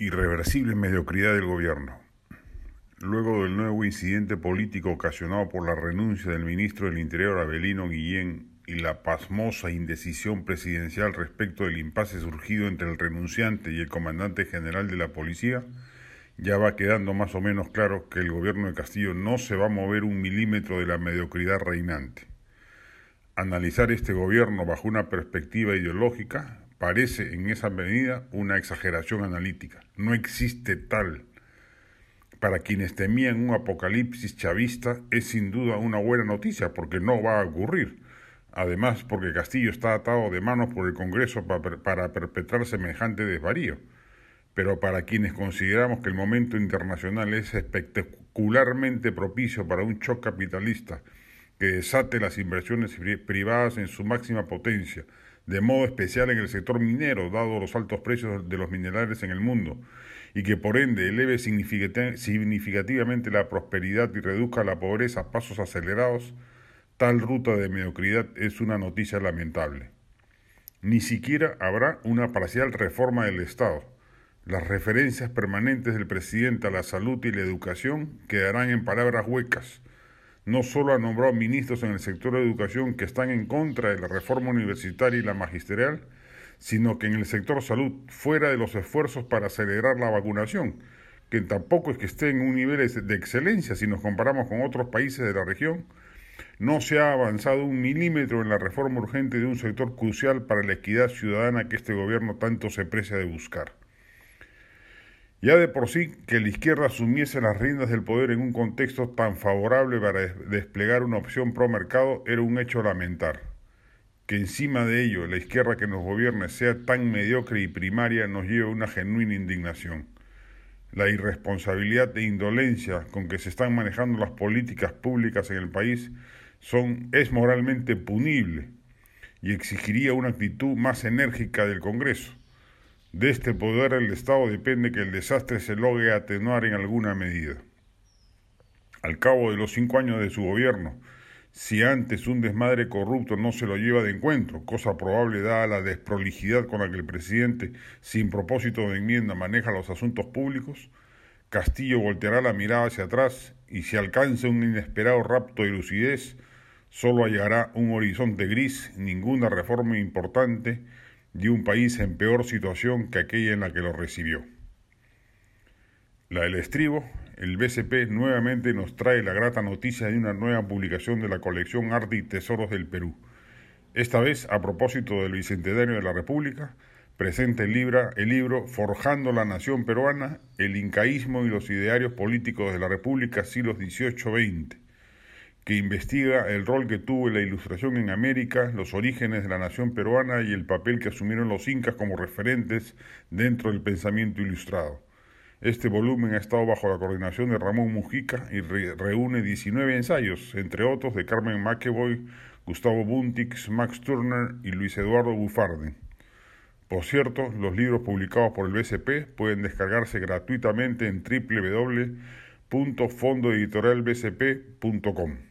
Irreversible mediocridad del gobierno. Luego del nuevo incidente político ocasionado por la renuncia del ministro del Interior Abelino Guillén y la pasmosa indecisión presidencial respecto del impasse surgido entre el renunciante y el comandante general de la policía, ya va quedando más o menos claro que el gobierno de Castillo no se va a mover un milímetro de la mediocridad reinante. Analizar este gobierno bajo una perspectiva ideológica parece en esa medida una exageración analítica. No existe tal. Para quienes temían un apocalipsis chavista es sin duda una buena noticia porque no va a ocurrir. Además, porque Castillo está atado de manos por el Congreso para perpetrar semejante desvarío. Pero para quienes consideramos que el momento internacional es espectacularmente propicio para un shock capitalista que desate las inversiones privadas en su máxima potencia, de modo especial en el sector minero, dado los altos precios de los minerales en el mundo, y que por ende eleve significativamente la prosperidad y reduzca la pobreza a pasos acelerados, tal ruta de mediocridad es una noticia lamentable. Ni siquiera habrá una parcial reforma del Estado. Las referencias permanentes del presidente a la salud y la educación quedarán en palabras huecas, no solo ha nombrado ministros en el sector de educación que están en contra de la reforma universitaria y la magisterial, sino que en el sector salud, fuera de los esfuerzos para acelerar la vacunación, que tampoco es que esté en un nivel de excelencia si nos comparamos con otros países de la región, no se ha avanzado un milímetro en la reforma urgente de un sector crucial para la equidad ciudadana que este gobierno tanto se precia de buscar. Ya de por sí que la izquierda asumiese las riendas del poder en un contexto tan favorable para desplegar una opción pro mercado era un hecho lamentar. Que encima de ello la izquierda que nos gobierne sea tan mediocre y primaria nos lleva a una genuina indignación. La irresponsabilidad e indolencia con que se están manejando las políticas públicas en el país son, es moralmente punible y exigiría una actitud más enérgica del Congreso de este poder del Estado depende que el desastre se logre atenuar en alguna medida. Al cabo de los cinco años de su gobierno, si antes un desmadre corrupto no se lo lleva de encuentro, cosa probable dada la desprolijidad con la que el presidente, sin propósito de enmienda, maneja los asuntos públicos, Castillo volteará la mirada hacia atrás y si alcanza un inesperado rapto de lucidez, solo hallará un horizonte gris, ninguna reforma importante, de un país en peor situación que aquella en la que lo recibió. La del estribo, el BCP nuevamente nos trae la grata noticia de una nueva publicación de la colección Arte y Tesoros del Perú. Esta vez, a propósito del Bicentenario de la República, presenta el, el libro Forjando la Nación Peruana, el incaísmo y los idearios políticos de la República siglos XVIII-XX que investiga el rol que tuvo la ilustración en América, los orígenes de la nación peruana y el papel que asumieron los incas como referentes dentro del pensamiento ilustrado. Este volumen ha estado bajo la coordinación de Ramón Mujica y reúne 19 ensayos, entre otros de Carmen McEvoy, Gustavo Buntix, Max Turner y Luis Eduardo Bufarden. Por cierto, los libros publicados por el BCP pueden descargarse gratuitamente en www.fondoeditorialbcp.com.